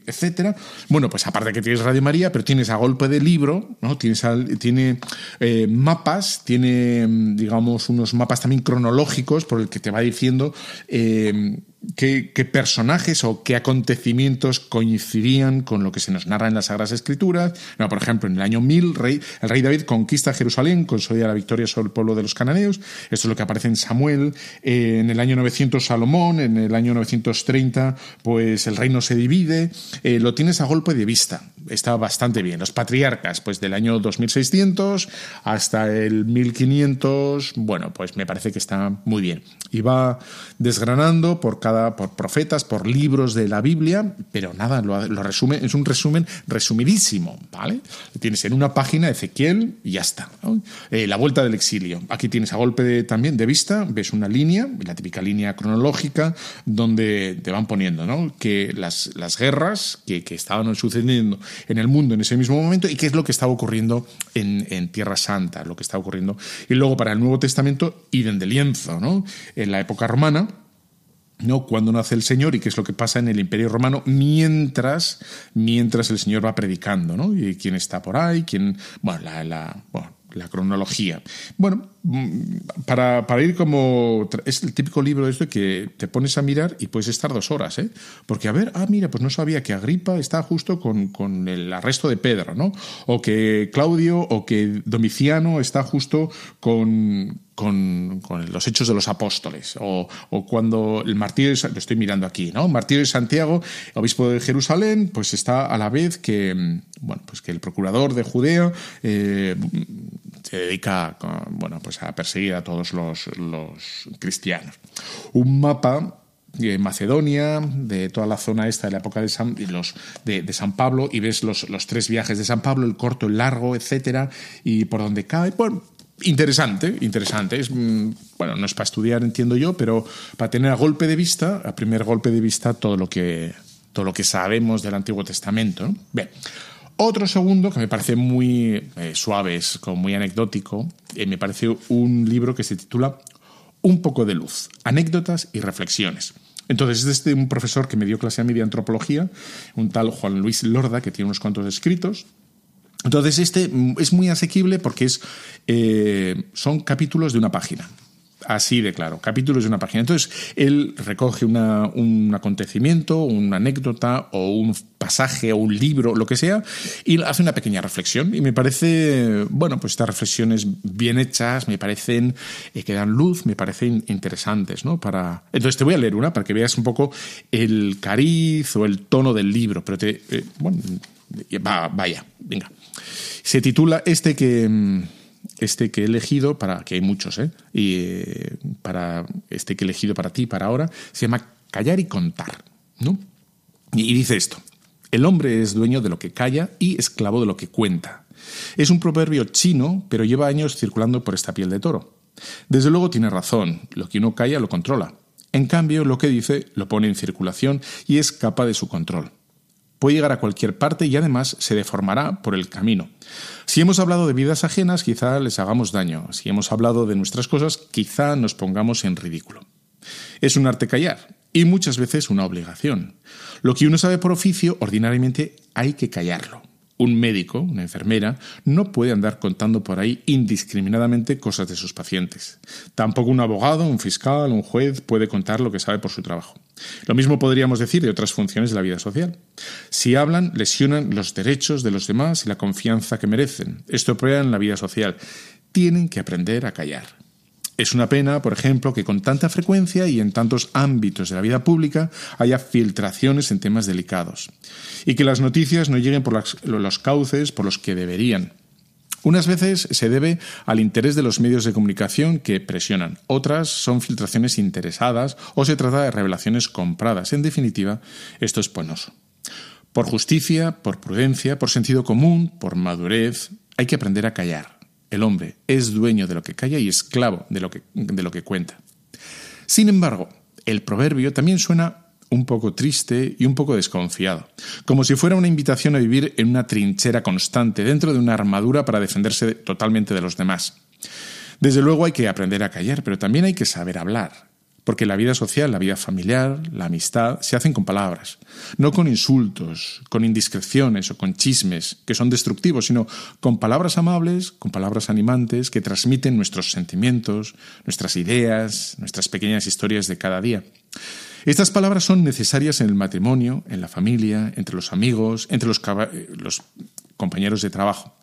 etcétera? Bueno, pues aparte que tienes Radio María, pero tienes a golpe de libro, ¿no? Tienes al- tiene eh, mapas, tiene, mm, digamos, unos mapas también cronológicos por el que te va diciendo eh, qué, personajes o qué acontecimientos coincidían con lo que se nos narra en las Sagradas Escrituras. No, por ejemplo, en el año 1000, rey, el rey David conquista Jerusalén, consolida la victoria sobre el pueblo de los cananeos. Esto es lo que aparece en Samuel. Eh, en el año 900, Salomón. En el año 930, pues el reino se divide. Eh, lo tienes a golpe de vista. Está bastante bien. Los patriarcas, pues del año 2600 hasta el 1500, bueno, pues me parece que está muy bien. Y va desgranando por cada, por profetas, por libros de la Biblia, pero nada, lo, lo resume, es un resumen resumidísimo, ¿vale? Tienes en una página Ezequiel y ya está. ¿no? Eh, la vuelta del exilio. Aquí tienes a golpe de, también de vista, ves una línea, la típica línea cronológica, donde te van poniendo, ¿no? Que las, las guerras que, que estaban sucediendo en el mundo en ese mismo momento y qué es lo que estaba ocurriendo en, en Tierra Santa, lo que está ocurriendo. Y luego para el Nuevo Testamento, idem de lienzo, ¿no? En la época romana, ¿no? Cuando nace el Señor y qué es lo que pasa en el Imperio Romano mientras, mientras el Señor va predicando, ¿no? Y quién está por ahí, quién, bueno, la, la- bueno, la cronología. Bueno, para, para, ir como... Es el típico libro de esto que te pones a mirar y puedes estar dos horas, ¿eh? Porque, a ver, ah, mira, pues no sabía que Agripa está justo con, con el arresto de Pedro, ¿no? O que Claudio o que Domiciano está justo con, con, los hechos de los apóstoles, o, o, cuando el martirio, lo estoy mirando aquí, ¿no? Martirio de Santiago, obispo de Jerusalén, pues está a la vez que, mm, bueno, pues que el procurador de Judea eh, se dedica, bueno, pues a perseguir a todos los, los cristianos. Un mapa de Macedonia, de toda la zona esta de la época de San, los, de, San Pablo, y ves los, los, tres viajes de San Pablo, el corto, el largo, etcétera, y por donde cae. Bueno, interesante, interesante. Es, mm, bueno, no es para estudiar, entiendo yo, pero para tener a golpe de vista, a primer golpe de vista, todo lo que, todo lo que sabemos del Antiguo Testamento. Bien. Otro segundo que me parece muy eh, suave, es como muy anecdótico, eh, me parece un libro que se titula Un poco de luz, anécdotas y reflexiones. Entonces, es de un profesor que me dio clase a mí de antropología, un tal Juan Luis Lorda, que tiene unos cuantos escritos, entonces, este es muy asequible porque es, eh, son capítulos de una página. Así de claro, capítulos de una página. Entonces, él recoge un acontecimiento, una anécdota o un pasaje o un libro, lo que sea, y hace una pequeña reflexión. Y me parece, bueno, pues estas reflexiones bien hechas, me parecen eh, que dan luz, me parecen interesantes, ¿no? Para... Entonces, te voy a leer una para que veas un poco el cariz o el tono del libro. Pero te, eh, bueno, va, vaya, venga. Se titula este que mm, este que he elegido para que hay muchos, ¿eh? Y eh, para este que he elegido para ti para ahora se llama callar y contar, ¿no? Y dice esto: el hombre es dueño de lo que calla y esclavo de lo que cuenta. Es un proverbio chino, pero lleva años circulando por esta piel de toro. Desde luego tiene razón, lo que uno calla lo controla. En cambio, lo que dice lo pone en circulación y escapa de su control puede llegar a cualquier parte y además se deformará por el camino. Si hemos hablado de vidas ajenas, quizá les hagamos daño. Si hemos hablado de nuestras cosas, quizá nos pongamos en ridículo. Es un arte callar y muchas veces una obligación. Lo que uno sabe por oficio, ordinariamente hay que callarlo. Un médico, una enfermera, no puede andar contando por ahí indiscriminadamente cosas de sus pacientes. Tampoco un abogado, un fiscal, un juez puede contar lo que sabe por su trabajo. Lo mismo podríamos decir de otras funciones de la vida social. Si hablan, lesionan los derechos de los demás y la confianza que merecen. Esto en la vida social. Tienen que aprender a callar. Es una pena, por ejemplo, que con tanta frecuencia y en tantos ámbitos de la vida pública haya filtraciones en temas delicados y que las noticias no lleguen por los cauces por los que deberían. Unas veces se debe al interés de los medios de comunicación que presionan, otras son filtraciones interesadas o se trata de revelaciones compradas. En definitiva, esto es penoso. Por justicia, por prudencia, por sentido común, por madurez, hay que aprender a callar. El hombre es dueño de lo que calla y esclavo de lo que, de lo que cuenta. Sin embargo, el proverbio también suena un poco triste y un poco desconfiado, como si fuera una invitación a vivir en una trinchera constante, dentro de una armadura para defenderse totalmente de los demás. Desde luego hay que aprender a callar, pero también hay que saber hablar. Porque la vida social, la vida familiar, la amistad, se hacen con palabras, no con insultos, con indiscreciones o con chismes que son destructivos, sino con palabras amables, con palabras animantes que transmiten nuestros sentimientos, nuestras ideas, nuestras pequeñas historias de cada día. Estas palabras son necesarias en el matrimonio, en la familia, entre los amigos, entre los, compañeros de trabajo.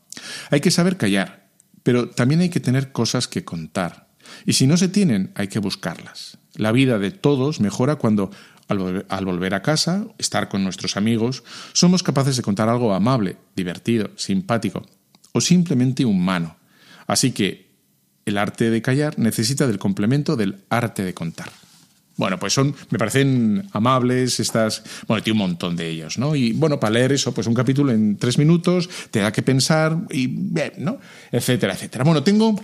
Hay que saber callar, pero también hay que tener cosas que contar. Y si no se tienen, hay que buscarlas. La vida de todos mejora cuando, al, volver a casa, estar con nuestros amigos, somos capaces de contar algo amable, divertido, simpático o simplemente humano. Así que el arte de callar necesita del complemento del arte de contar. Bueno, pues son, me parecen amables estas, bueno, tiene un montón de ellos, ¿no? Y bueno, para leer eso, pues un capítulo en tres minutos, te da que pensar y ¿no? Etcétera, etcétera. Bueno, tengo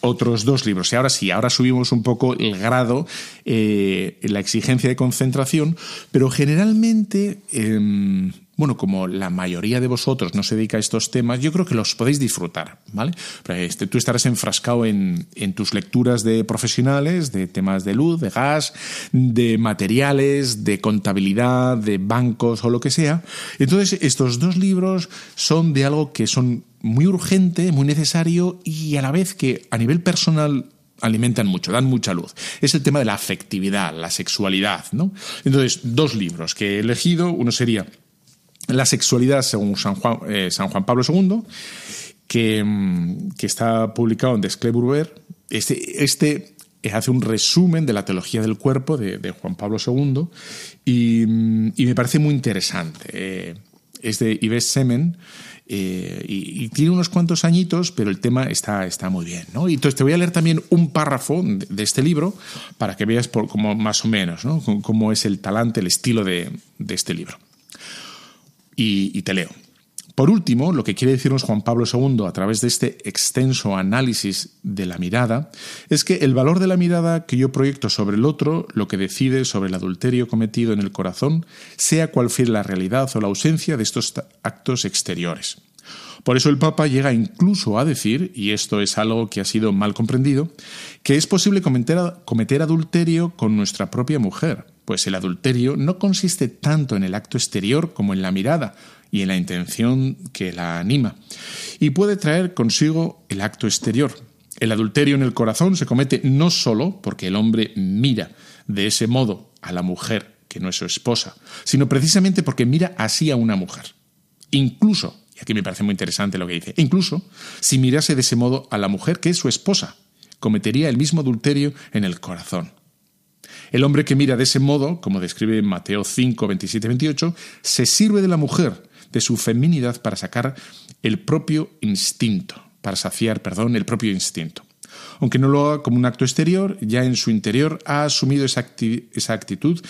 otros dos libros. Y ahora sí, ahora subimos un poco el grado, eh, la exigencia de concentración, pero generalmente, em, bueno, como la mayoría de vosotros no se dedica a estos temas, yo creo que los podéis disfrutar, ¿vale? Este, tú estarás enfrascado en, en, tus lecturas de profesionales, de temas de luz, de gas, de materiales, de contabilidad, de bancos o lo que sea. Entonces, estos dos libros son de algo que son muy urgente, muy necesario y a la vez que a nivel personal alimentan mucho, dan mucha luz. Es el tema de la afectividad, la sexualidad, ¿no? Entonces, dos libros que he elegido, uno sería la sexualidad según San Juan, eh, San Juan Pablo II, que, mm, que, está publicado en Desclés Este, este hace un resumen de la teología del cuerpo de, de Juan Pablo II y, mm, y, me parece muy interesante. Eh, es de Yves Semen eh, y, tiene unos cuantos añitos, pero el tema está, está muy bien. ¿no? Y entonces te voy a leer también un párrafo de, este libro para que veas por, más o menos ¿no? cómo es el talante, el estilo de, de este libro y, te leo. Por último, lo que quiere decirnos Juan Pablo II a través de este extenso análisis de la mirada es que el valor de la mirada que yo proyecto sobre el otro, lo que decide sobre el adulterio cometido en el corazón, sea cual la realidad o la ausencia de estos actos exteriores. Por eso el Papa llega incluso a decir, y esto es algo que ha sido mal comprendido, que es posible cometer adulterio con nuestra propia mujer, pues el adulterio no consiste tanto en el acto exterior como en la mirada y en la intención que la anima, y puede traer consigo el acto exterior. El adulterio en el corazón se comete no solo porque el hombre mira de ese modo a la mujer que no es su esposa, sino precisamente porque mira así a una mujer. Incluso, y aquí me parece muy interesante lo que dice, incluso si mirase de ese modo a la mujer que es su esposa, cometería el mismo adulterio en el corazón. El hombre que mira de ese modo, como describe Mateo 5, 27, 28, se sirve de la mujer, de su feminidad, para sacar el propio instinto, para saciar, perdón, el propio instinto. Aunque no lo haga como un acto exterior, ya en su interior ha asumido esa, esa actitud,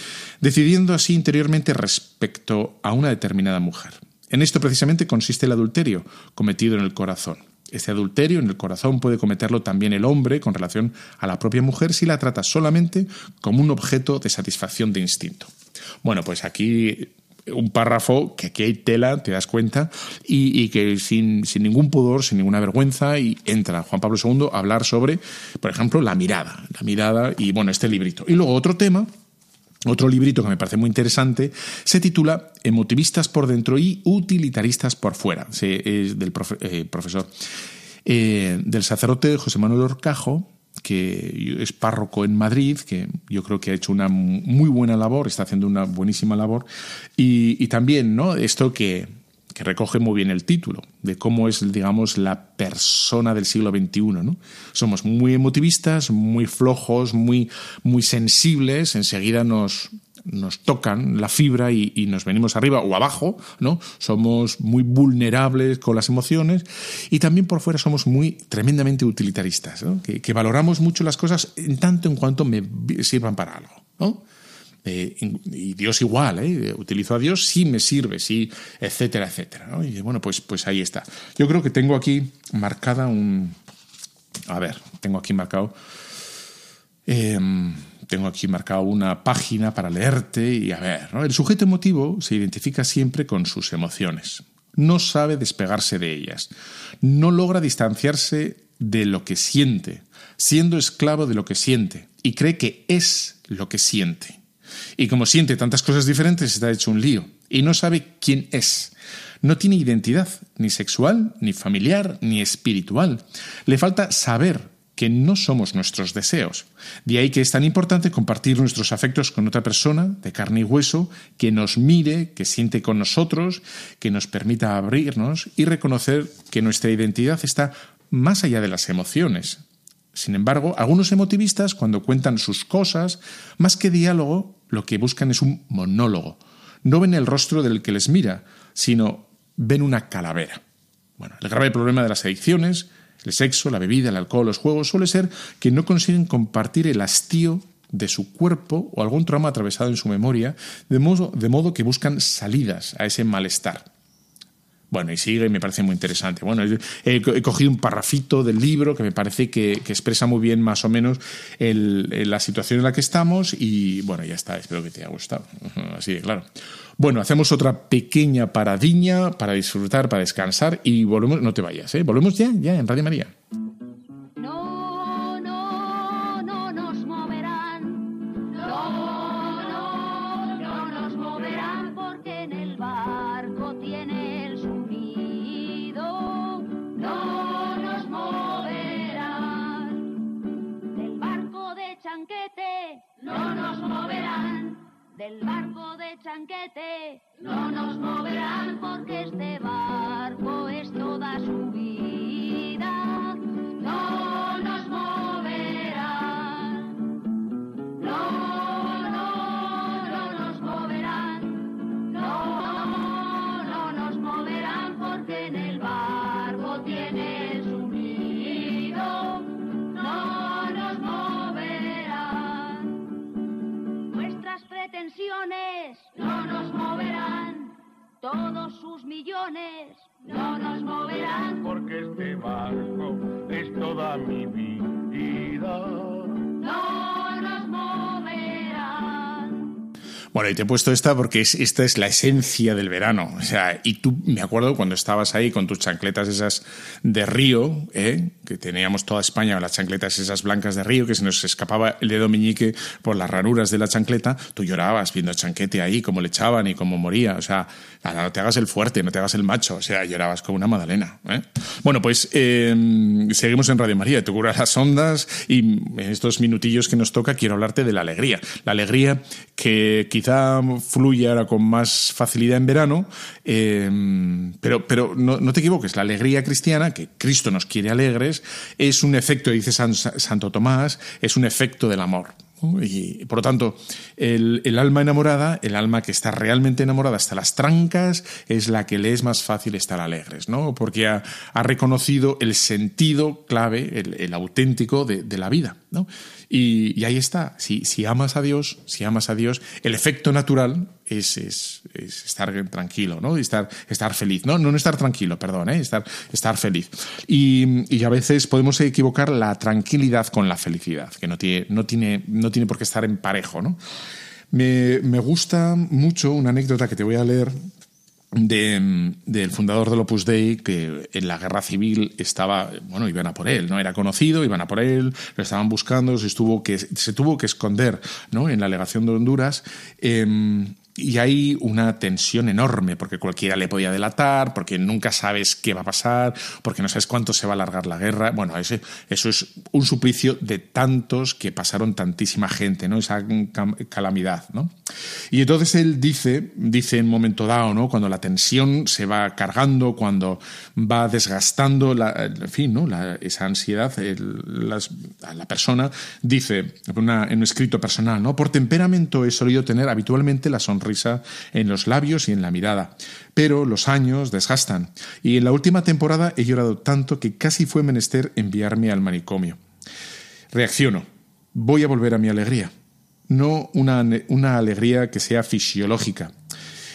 decidiendo así interiormente respecto a una determinada mujer. En esto precisamente consiste el adulterio cometido en el corazón. Este adulterio en el corazón puede cometerlo también el hombre con relación a la propia mujer si la trata solamente como un objeto de satisfacción de instinto. Bueno, pues aquí un párrafo que aquí hay tela, te das cuenta, y, que sin, sin, ningún pudor, sin ninguna vergüenza, y entra Juan Pablo II a hablar sobre, por ejemplo, la mirada, la mirada y bueno, este librito. Y luego otro tema otro librito que me parece muy interesante se titula Emotivistas por dentro y utilitaristas por fuera. Es del eh, profesor, eh, del sacerdote José Manuel Orcajo, que es párroco en Madrid, que yo creo que ha hecho una muy buena labor, está haciendo una buenísima labor. Y también, ¿no? Esto que, que recoge muy bien el título, de cómo es, digamos, la persona del siglo XXI. ¿no? Somos muy emotivistas, muy flojos, muy, muy sensibles, enseguida nos, nos tocan la fibra y, nos venimos arriba o abajo, ¿no? Somos muy vulnerables con las emociones y también por fuera somos muy tremendamente utilitaristas, que, que, valoramos mucho las cosas en tanto en cuanto me sirvan para algo, ¿no? Y Dios igual, ¿eh? utilizo a Dios, sí me sirve, sí, etcétera, etcétera. ¿no? Y bueno, pues, pues ahí está. Yo creo que tengo aquí marcada un... A ver, tengo aquí marcado... Eh, tengo aquí marcado una página para leerte y a ver, ¿no? El sujeto emotivo se identifica siempre con sus emociones. No sabe despegarse de ellas. No logra distanciarse de lo que siente, siendo esclavo de lo que siente, y cree que es lo que siente. Y como siente tantas cosas diferentes, está hecho un lío y no sabe quién es. No tiene identidad, ni sexual, ni familiar, ni espiritual. Le falta saber que no somos nuestros deseos. De ahí que es tan importante compartir nuestros afectos con otra persona, de carne y hueso, que nos mire, que siente con nosotros, que nos permita abrirnos y reconocer que nuestra identidad está más allá de las emociones. Sin embargo, algunos emotivistas, cuando cuentan sus cosas, más que diálogo, lo que buscan es un monólogo. No ven el rostro del que les mira, sino ven una calavera. Bueno, el grave problema de las adicciones, el sexo, la bebida, el alcohol, los juegos, suele ser que no consiguen compartir el hastío de su cuerpo o algún trauma atravesado en su memoria, de modo, de modo que buscan salidas a ese malestar. Bueno, y sigue y me parece muy interesante. Bueno, he, cogido un parrafito del libro que me parece que, expresa muy bien más o menos la situación en la que estamos y bueno, ya está, espero que te haya gustado. (laughs) Así de claro. Bueno, hacemos otra pequeña paradiña para disfrutar, para descansar y volvemos, no te vayas, ¿eh? Volvemos ya, ya en Radio María. No nos moverán porque este barco Todos sus millones no nos moverán. Porque este barco es toda mi vida. No nos moverán. Bueno, y te he puesto esta porque es, esta es la esencia del verano. O sea, y tú, me acuerdo cuando estabas ahí con tus chancletas esas de río, ¿eh? que teníamos toda España las chancletas esas blancas de río, que se nos escapaba el dedo meñique por las ranuras de la chancleta, tú llorabas viendo a Chanquete ahí, cómo le echaban y cómo moría. O sea, nada, no te hagas el fuerte, no te hagas el macho. O sea, llorabas como una magdalena. ¿eh? Bueno, pues eh, seguimos en Radio María, te curas las ondas y en estos minutillos que nos toca quiero hablarte de la alegría. La alegría que fluye ahora con más facilidad en verano, eh, pero, pero no, te equivoques, la alegría cristiana, que Cristo nos quiere alegres, es un efecto, dice San- Santo Tomás, es un efecto del amor. Y por lo tanto, el, alma enamorada, el alma que está realmente enamorada hasta las trancas, es la que le es más fácil estar alegres, ¿no? Porque ha, ha reconocido el sentido clave, el, auténtico de la vida, Y, ahí está. Si, si amas a Dios, si amas a Dios, el efecto natural es, es, es estar tranquilo, ¿no? Estar, estar feliz. No, no, no estar tranquilo, perdón, ¿eh? estar, estar feliz. Y, y a veces podemos equivocar la tranquilidad con la felicidad, que no tiene, no tiene, no tiene por qué estar en parejo, ¿no? Me, me gusta mucho una anécdota que te voy a leer de, del fundador del Opus Dei, que en la guerra civil estaba, bueno, iban a por él, ¿no? Era conocido, iban a por él, lo estaban buscando, se, estuvo que, se tuvo que esconder, ¿no? En la legación de Honduras. eh, y hay una tensión enorme, porque cualquiera le podía delatar, porque nunca sabes qué va a pasar, porque no sabes cuánto se va a alargar la guerra. Bueno, ese, eso es un suplicio de tantos que pasaron tantísima gente, ¿no? Esa calamidad, ¿no? Y entonces él dice, dice en momento dado, ¿no? Cuando la tensión se va cargando, cuando va desgastando, la, en fin, ¿no? Esa ansiedad, la persona, dice en un escrito personal, ¿no? Por temperamento he solido tener habitualmente la sonrisa en los labios y en la mirada, pero los años desgastan. Y en la última temporada he llorado tanto que casi fue menester enviarme al manicomio. Reacciono. Voy a volver a mi alegría. No una, una alegría que sea fisiológica.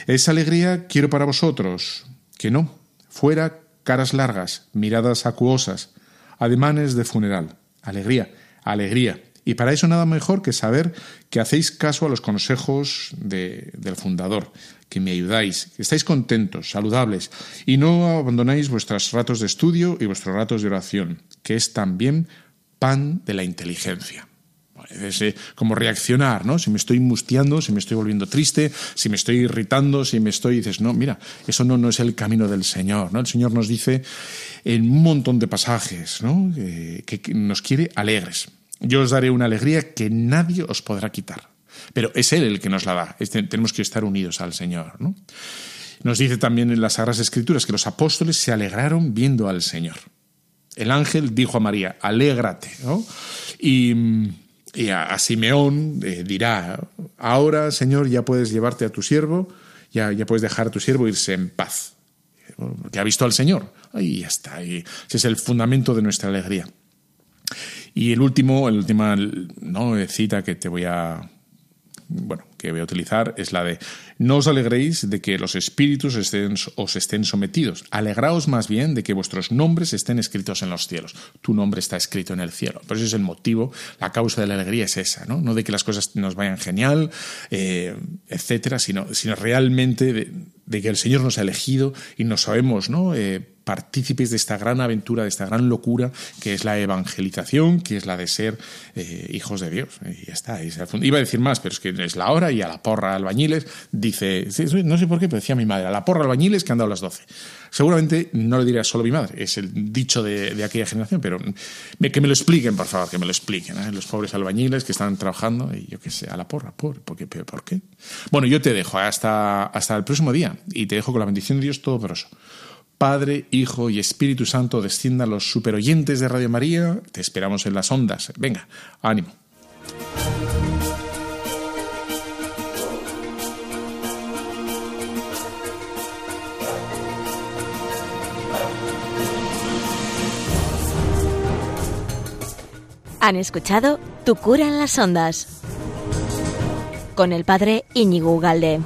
Esa alegría quiero para vosotros. Que no. Fuera caras largas, miradas acuosas, ademanes de funeral. Alegría, alegría. Y para eso nada mejor que saber que hacéis caso a los consejos de- del fundador, que me ayudáis, que estáis contentos, saludables y no abandonáis vuestros ratos de estudio y vuestros ratos de oración, que es también pan de la inteligencia. Es eh, como reaccionar, ¿no? Si me estoy mustiando, si me estoy volviendo triste, si me estoy irritando, si me estoy... Dices, no, mira, eso no, no es el camino del Señor, ¿no? El Señor nos dice en un montón de pasajes, ¿no? Eh, que, que nos quiere alegres. Yo os daré una alegría que nadie os podrá quitar. Pero es Él el que nos la da. Tenemos que estar unidos al Señor, ¿no? Nos dice también en las Sagradas Escrituras que los apóstoles se alegraron viendo al Señor. El ángel dijo a María, alégrate, ¿no? Y, a, Simeón eh, dirá, ahora, Señor, ya puedes llevarte a tu siervo, ya, ya puedes dejar a tu siervo irse en paz. Porque ha visto al Señor. Y ya está. Ese es el fundamento de nuestra alegría. Y el último, el última ¿no? cita que te voy a bueno, que voy a utilizar es la de no os alegréis de que los espíritus estén, os estén sometidos, alegraos más bien de que vuestros nombres estén escritos en los cielos. Tu nombre está escrito en el cielo. Por eso es el motivo, la causa de la alegría es esa, no, no de que las cosas nos vayan genial, eh, etcétera, sino, sino realmente de, de, que el Señor nos ha elegido y nos sabemos, ¿no? Eh, partícipes de esta gran aventura, de esta gran locura que es la evangelización, que es la de ser eh, hijos de Dios. Y ya está. Iba a decir más, pero es que es la hora y a la porra albañiles dice, no sé por qué, pero decía mi madre, a la porra albañiles que han dado las 12. Seguramente no lo diría solo mi madre, es el dicho de, aquella generación, pero que me lo expliquen, por favor, que me lo expliquen. ¿eh? Los pobres albañiles que están trabajando, y yo qué sé, a la porra, por, ¿por qué? ¿por qué? Bueno, yo te dejo hasta, hasta el próximo día y te dejo con la bendición de Dios Todopoderoso. Padre, Hijo y Espíritu Santo desciendan los superoyentes de Radio María. Te esperamos en las ondas. Venga, ánimo. Han escuchado Tu cura en las ondas con el padre Íñigo Ugalde.